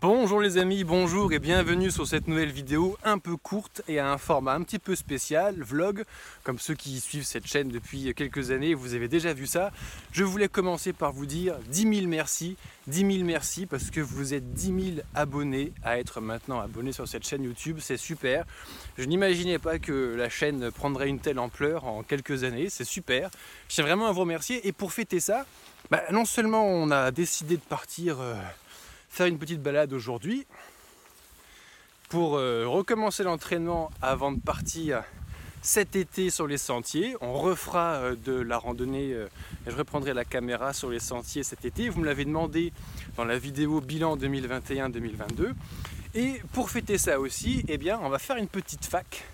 Bonjour les amis, bonjour et bienvenue sur cette nouvelle vidéo un peu courte et à un format un petit peu spécial, vlog, comme ceux qui suivent cette chaîne depuis quelques années, vous avez déjà vu ça. Je voulais commencer par vous dire 10 000 merci, 10 000 merci parce que vous êtes 10 000 abonnés à être maintenant abonnés sur cette chaîne YouTube, c'est super. Je n'imaginais pas que la chaîne prendrait une telle ampleur en quelques années, c'est super. Je tiens vraiment à vous remercier et pour fêter ça, bah, non seulement on a décidé de partir... Euh, faire une petite balade aujourd'hui pour euh, recommencer l'entraînement avant de partir cet été sur les sentiers. On refera euh, de la randonnée euh, et je reprendrai la caméra sur les sentiers cet été. Vous me l'avez demandé dans la vidéo bilan 2021-2022. Et pour fêter ça aussi, eh bien, on va faire une petite fac.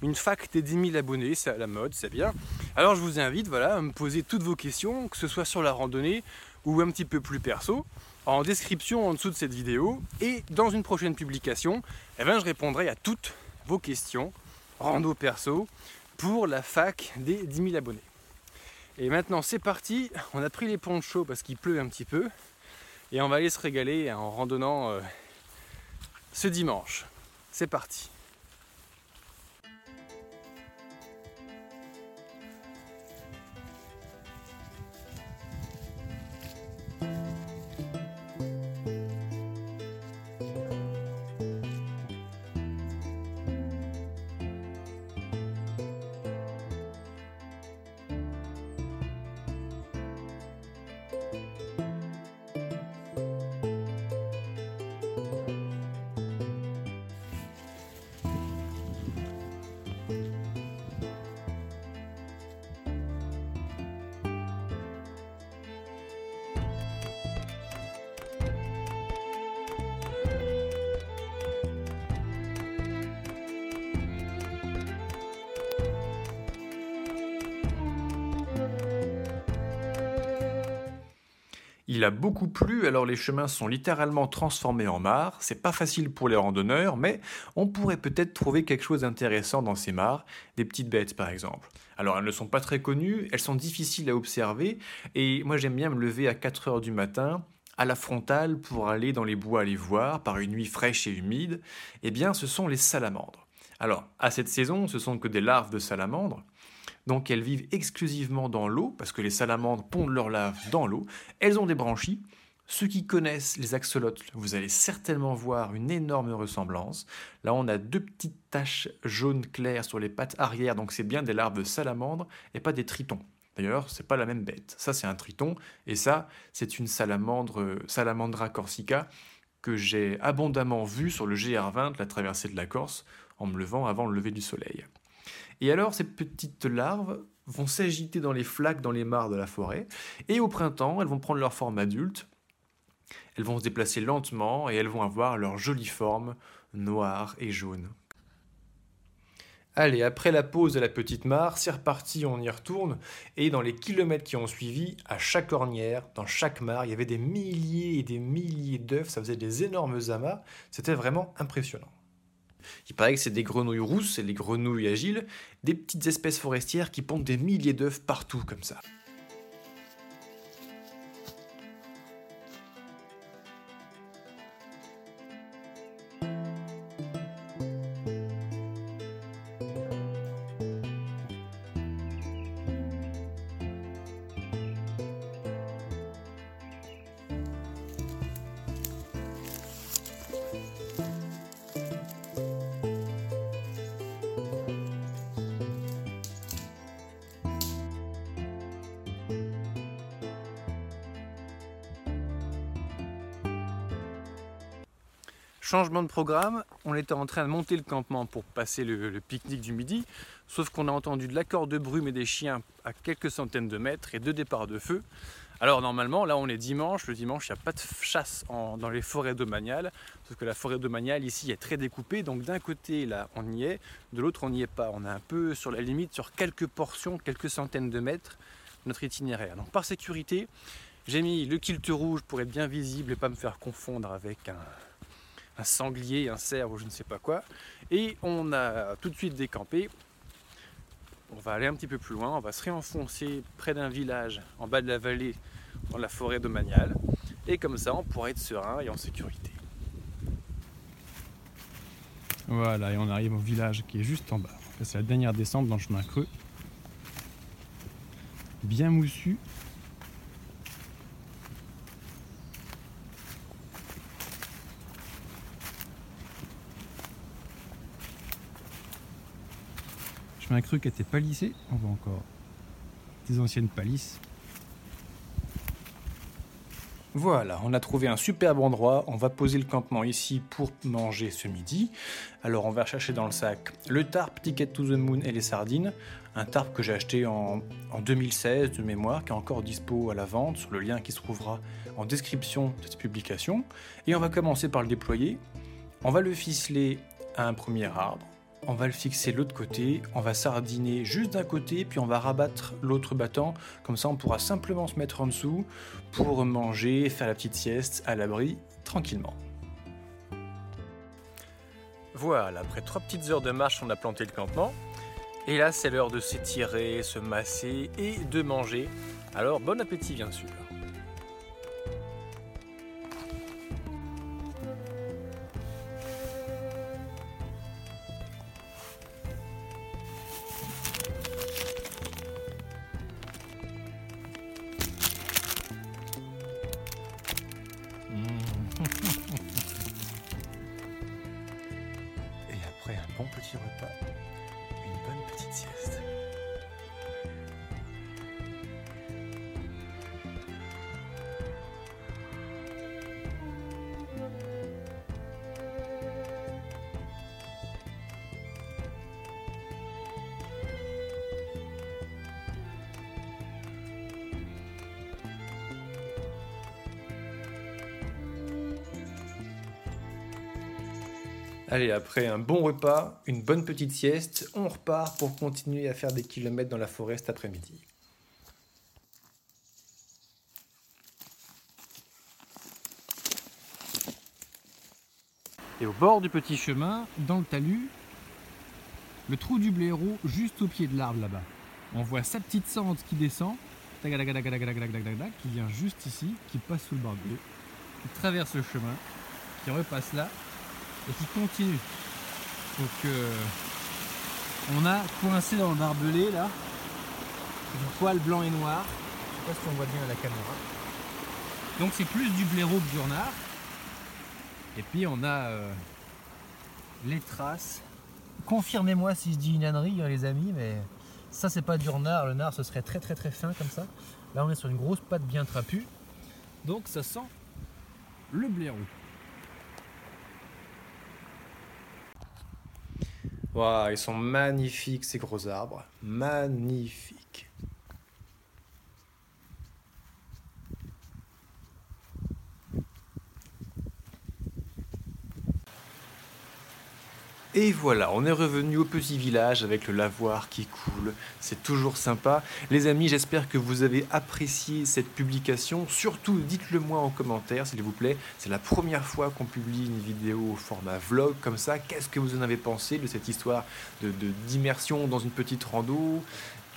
Une fac des 10 000 abonnés, c'est à la mode, c'est bien. Alors je vous invite voilà, à me poser toutes vos questions, que ce soit sur la randonnée ou un petit peu plus perso en description en dessous de cette vidéo et dans une prochaine publication, eh ben, je répondrai à toutes vos questions rando perso pour la fac des 10 000 abonnés. Et maintenant c'est parti, on a pris les ponchos parce qu'il pleut un petit peu et on va aller se régaler en randonnant euh, ce dimanche. C'est parti. Il a beaucoup plu, alors les chemins sont littéralement transformés en mares. C'est pas facile pour les randonneurs, mais on pourrait peut-être trouver quelque chose d'intéressant dans ces mares, des petites bêtes par exemple. Alors elles ne sont pas très connues, elles sont difficiles à observer, et moi j'aime bien me lever à 4 heures du matin, à la frontale pour aller dans les bois les voir par une nuit fraîche et humide, eh bien ce sont les salamandres. Alors, à cette saison, ce sont que des larves de salamandres, donc elles vivent exclusivement dans l'eau, parce que les salamandres pondent leur lave dans l'eau. Elles ont des branchies. Ceux qui connaissent les axolotes, vous allez certainement voir une énorme ressemblance. Là, on a deux petites taches jaunes claires sur les pattes arrière, donc c'est bien des larves salamandres et pas des tritons. D'ailleurs, c'est pas la même bête. Ça, c'est un triton, et ça, c'est une salamandre, Salamandra corsica, que j'ai abondamment vue sur le GR20, la traversée de la Corse, en me levant avant le lever du soleil. Et alors, ces petites larves vont s'agiter dans les flaques, dans les mares de la forêt, et au printemps, elles vont prendre leur forme adulte, elles vont se déplacer lentement, et elles vont avoir leur jolie forme noire et jaune. Allez, après la pause de la petite mare, c'est reparti, on y retourne. Et dans les kilomètres qui ont suivi, à chaque ornière, dans chaque mare, il y avait des milliers et des milliers d'œufs, ça faisait des énormes amas. C'était vraiment impressionnant. Il paraît que c'est des grenouilles rousses, c'est les grenouilles agiles, des petites espèces forestières qui pondent des milliers d'œufs partout comme ça. Changement de programme, on était en train de monter le campement pour passer le, pique-nique du midi, sauf qu'on a entendu de l'accord de brume et des chiens à quelques centaines de mètres et deux départs de feu. Alors normalement, là on est dimanche, le dimanche il n'y a pas de chasse dans les forêts domaniales, sauf que la forêt domaniale ici est très découpée, donc d'un côté là on y est, de l'autre on n'y est pas. On est un peu sur la limite, sur quelques portions, quelques centaines de mètres notre itinéraire. Donc par sécurité, j'ai mis le kilt rouge pour être bien visible et pas me faire confondre avec un, un sanglier, un cerf ou je ne sais pas quoi. Et on a tout de suite décampé. On va aller un petit peu plus loin, on va se réenfoncer près d'un village en bas de la vallée dans la forêt domaniale. Et comme ça, on pourra être serein et en sécurité. Voilà, et on arrive au village qui est juste en bas. C'est la dernière descente dans le chemin creux. Bien moussu, Chemin creux qui était palissé. On voit encore des anciennes palisses. Voilà, on a trouvé un superbe endroit. On va poser le campement ici pour manger ce midi. Alors on va chercher dans le sac le tarp Ticket to the Moon et les sardines. Un tarp que j'ai acheté en, 2016 de mémoire, qui est encore dispo à la vente sur le lien qui se trouvera en description de cette publication. Et on va commencer par le déployer. On va le ficeler à un premier arbre on va le fixer l'autre côté, on va sardiner juste d'un côté, puis on va rabattre l'autre battant, comme ça on pourra simplement se mettre en dessous pour manger, faire la petite sieste à l'abri tranquillement. Voilà, après trois petites heures de marche, on a planté le campement. Et là, c'est l'heure de s'étirer, se masser et de manger. Alors, bon appétit, bien sûr. Allez, après un bon repas, une bonne petite sieste, on repart pour continuer à faire des kilomètres dans la forêt cet après-midi. Et au bord du petit chemin, dans le talus, le trou du blaireau juste au pied de l'arbre là-bas. On voit sa petite cendre qui descend, qui vient juste ici, qui passe sous le barbelé, qui traverse le chemin, qui repasse là, et qui continue. Donc euh, on a coincé dans le barbelé là du poil blanc et noir. Je sais pas si on voit bien à la caméra. Donc c'est plus du blaireau que du renard. Et puis on a euh, les traces. Confirmez-moi si je dis une ânerie hein, les amis, mais ça c'est pas du renard. Le renard ce serait très très très fin comme ça. Là on est sur une grosse patte bien trapue. Donc ça sent le blaireau. Waouh, ils sont magnifiques ces gros arbres. Magnifiques. Et voilà, on est revenu au petit village avec le lavoir qui coule. C'est toujours sympa. Les amis, j'espère que vous avez apprécié cette publication. Surtout, dites-le moi en commentaire, s'il vous plaît. C'est la première fois qu'on publie une vidéo au format vlog comme ça. Qu'est-ce que vous en avez pensé de cette histoire d'immersion de, dans une petite rando?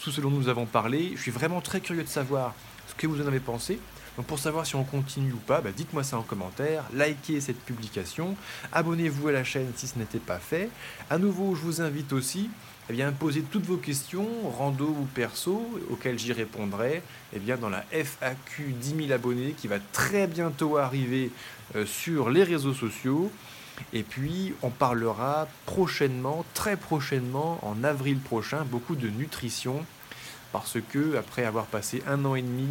Tout ce dont nous avons parlé. Je suis vraiment très curieux de savoir ce que vous en avez pensé. Donc pour savoir si on continue ou pas, bah, dites-moi ça en commentaire, likez cette publication, abonnez-vous à la chaîne si ce n'était pas fait. À nouveau, je vous invite aussi eh bien, à poser toutes vos questions, rando ou perso, auxquelles j'y répondrai eh bien, dans la FAQ 10 000 abonnés qui va très bientôt arriver euh, sur les réseaux sociaux. Et puis, on parlera prochainement, très prochainement, en avril prochain, beaucoup de nutrition. Parce que, après avoir passé un an et demi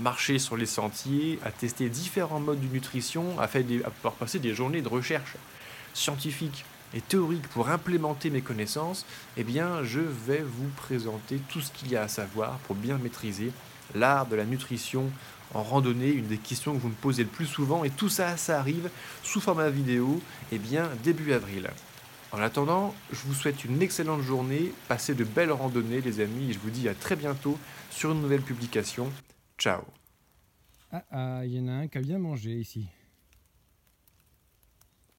marcher sur les sentiers, à tester différents modes de nutrition, à, faire pouvoir passer des journées de recherche scientifique et théorique pour implémenter mes connaissances, eh bien, je vais vous présenter tout ce qu'il y a à savoir pour bien maîtriser l'art de la nutrition en randonnée, une des questions que vous me posez le plus souvent, et tout ça, ça arrive sous format vidéo, eh bien, début avril. En attendant, je vous souhaite une excellente journée, passez de belles randonnées les amis, et je vous dis à très bientôt sur une nouvelle publication. Ciao. Ah ah, il y en a un qui a bien mangé ici.